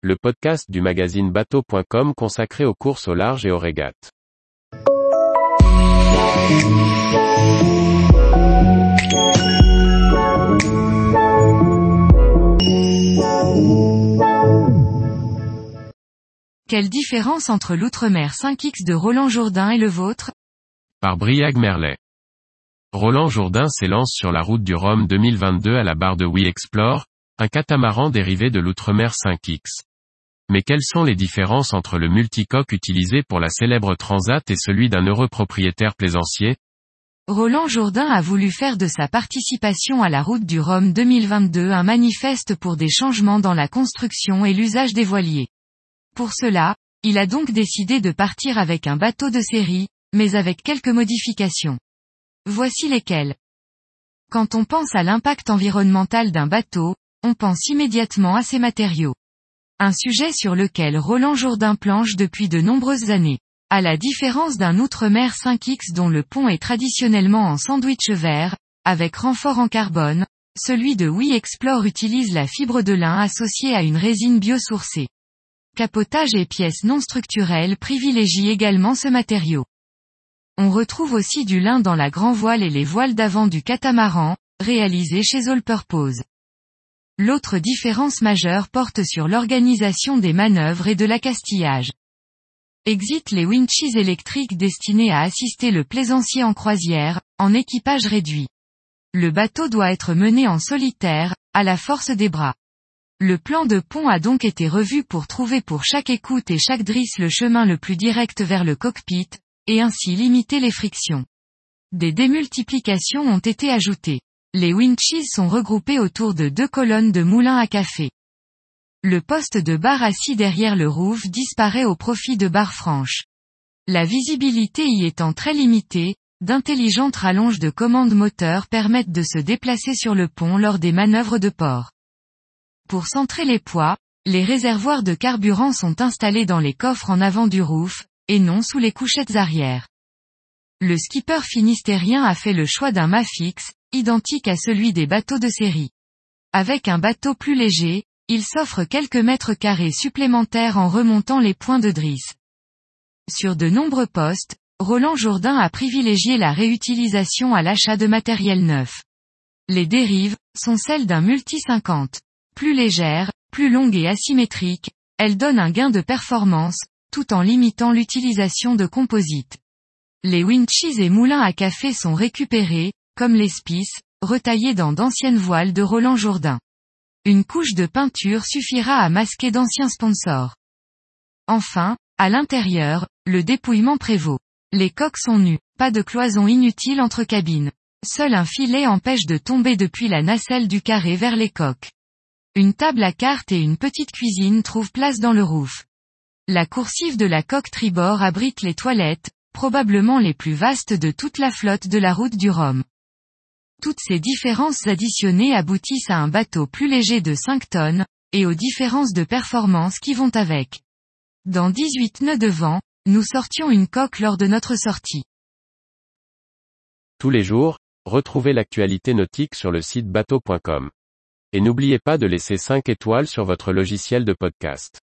le podcast du magazine bateau.com consacré aux courses au large et aux régates. Quelle différence entre l'Outre-mer 5X de Roland Jourdain et le vôtre? Par Briag Merlet. Roland Jourdain s'élance sur la route du Rhum 2022 à la barre de We Explore, un catamaran dérivé de l'Outre-mer 5X. Mais quelles sont les différences entre le multicoque utilisé pour la célèbre Transat et celui d'un heureux propriétaire plaisancier? Roland Jourdain a voulu faire de sa participation à la route du Rhum 2022 un manifeste pour des changements dans la construction et l'usage des voiliers. Pour cela, il a donc décidé de partir avec un bateau de série, mais avec quelques modifications. Voici lesquelles. Quand on pense à l'impact environnemental d'un bateau, on pense immédiatement à ses matériaux. Un sujet sur lequel Roland Jourdain planche depuis de nombreuses années. À la différence d'un Outre-mer 5X dont le pont est traditionnellement en sandwich vert, avec renfort en carbone, celui de We Explore utilise la fibre de lin associée à une résine biosourcée. Capotage et pièces non structurelles privilégient également ce matériau. On retrouve aussi du lin dans la grand voile et les voiles d'avant du catamaran, réalisés chez All Purpose. L'autre différence majeure porte sur l'organisation des manœuvres et de l'accastillage. Exit les winches électriques destinés à assister le plaisancier en croisière, en équipage réduit. Le bateau doit être mené en solitaire, à la force des bras. Le plan de pont a donc été revu pour trouver pour chaque écoute et chaque drisse le chemin le plus direct vers le cockpit, et ainsi limiter les frictions. Des démultiplications ont été ajoutées. Les winches sont regroupés autour de deux colonnes de moulins à café. Le poste de barre assis derrière le roof disparaît au profit de barres franches. La visibilité y étant très limitée, d'intelligentes rallonges de commande moteur permettent de se déplacer sur le pont lors des manœuvres de port. Pour centrer les poids, les réservoirs de carburant sont installés dans les coffres en avant du roof, et non sous les couchettes arrière. Le skipper finistérien a fait le choix d'un mât fixe, identique à celui des bateaux de série. Avec un bateau plus léger, il s'offre quelques mètres carrés supplémentaires en remontant les points de drisse. Sur de nombreux postes, Roland Jourdain a privilégié la réutilisation à l'achat de matériel neuf. Les dérives, sont celles d'un multi 50. Plus légère, plus longue et asymétrique, elle donne un gain de performance, tout en limitant l'utilisation de composites. Les winches et moulins à café sont récupérés, comme les spices, retaillés dans d'anciennes voiles de Roland Jourdain. Une couche de peinture suffira à masquer d'anciens sponsors. Enfin, à l'intérieur, le dépouillement prévaut. Les coques sont nues, pas de cloison inutile entre cabines. Seul un filet empêche de tomber depuis la nacelle du carré vers les coques. Une table à cartes et une petite cuisine trouvent place dans le roof. La coursive de la coque tribord abrite les toilettes, probablement les plus vastes de toute la flotte de la route du Rhum. Toutes ces différences additionnées aboutissent à un bateau plus léger de 5 tonnes, et aux différences de performance qui vont avec. Dans 18 nœuds de vent, nous sortions une coque lors de notre sortie. Tous les jours, retrouvez l'actualité nautique sur le site bateau.com. Et n'oubliez pas de laisser 5 étoiles sur votre logiciel de podcast.